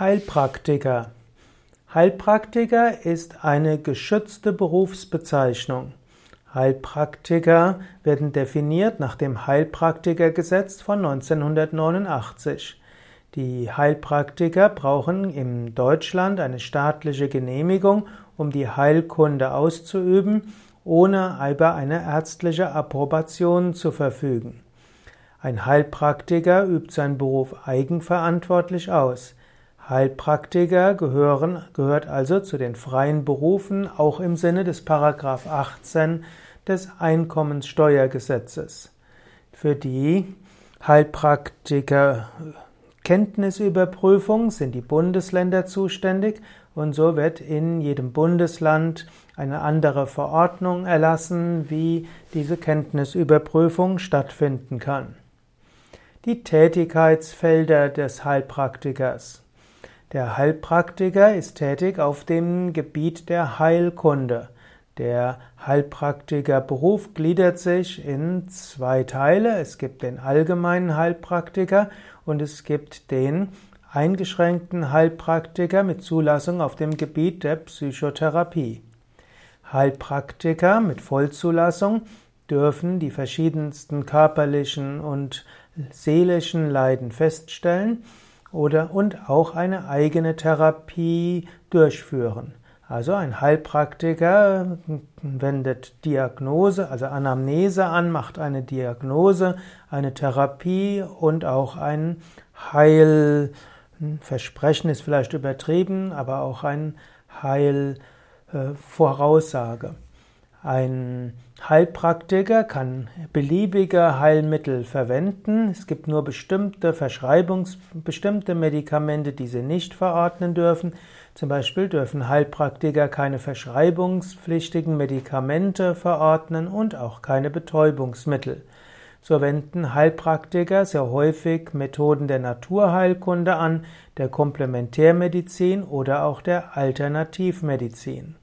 Heilpraktiker. Heilpraktiker ist eine geschützte Berufsbezeichnung. Heilpraktiker werden definiert nach dem Heilpraktikergesetz von 1989. Die Heilpraktiker brauchen in Deutschland eine staatliche Genehmigung, um die Heilkunde auszuüben, ohne über eine ärztliche Approbation zu verfügen. Ein Heilpraktiker übt seinen Beruf eigenverantwortlich aus. Heilpraktiker gehören, gehört also zu den freien Berufen, auch im Sinne des Paragraph 18 des Einkommenssteuergesetzes. Für die Heilpraktiker Kenntnisüberprüfung sind die Bundesländer zuständig und so wird in jedem Bundesland eine andere Verordnung erlassen, wie diese Kenntnisüberprüfung stattfinden kann. Die Tätigkeitsfelder des Heilpraktikers. Der Heilpraktiker ist tätig auf dem Gebiet der Heilkunde. Der Heilpraktikerberuf gliedert sich in zwei Teile. Es gibt den allgemeinen Heilpraktiker und es gibt den eingeschränkten Heilpraktiker mit Zulassung auf dem Gebiet der Psychotherapie. Heilpraktiker mit Vollzulassung dürfen die verschiedensten körperlichen und seelischen Leiden feststellen oder und auch eine eigene Therapie durchführen. Also ein Heilpraktiker wendet Diagnose, also Anamnese an, macht eine Diagnose, eine Therapie und auch ein Heilversprechen ist vielleicht übertrieben, aber auch ein Heilvoraussage. Ein Heilpraktiker kann beliebige Heilmittel verwenden. Es gibt nur bestimmte Verschreibungs, bestimmte Medikamente, die sie nicht verordnen dürfen. Zum Beispiel dürfen Heilpraktiker keine verschreibungspflichtigen Medikamente verordnen und auch keine Betäubungsmittel. So wenden Heilpraktiker sehr häufig Methoden der Naturheilkunde an, der Komplementärmedizin oder auch der Alternativmedizin.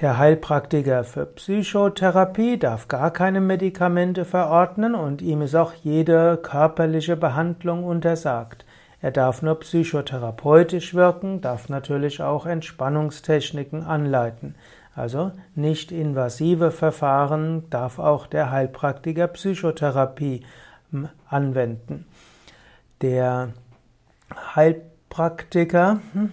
Der Heilpraktiker für Psychotherapie darf gar keine Medikamente verordnen und ihm ist auch jede körperliche Behandlung untersagt. Er darf nur psychotherapeutisch wirken, darf natürlich auch Entspannungstechniken anleiten. Also nicht invasive Verfahren darf auch der Heilpraktiker Psychotherapie hm, anwenden. Der Heilpraktiker hm,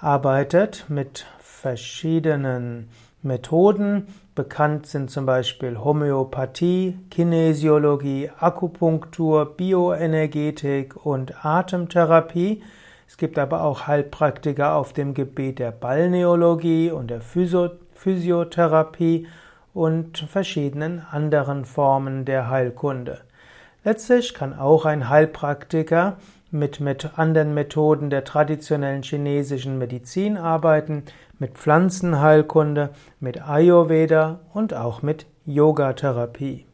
arbeitet mit verschiedenen Methoden. Bekannt sind zum Beispiel Homöopathie, Kinesiologie, Akupunktur, Bioenergetik und Atemtherapie. Es gibt aber auch Heilpraktiker auf dem Gebiet der Balneologie und der Physiotherapie und verschiedenen anderen Formen der Heilkunde. Letztlich kann auch ein Heilpraktiker mit, mit anderen Methoden der traditionellen chinesischen Medizin arbeiten, mit Pflanzenheilkunde, mit Ayurveda und auch mit Yogatherapie.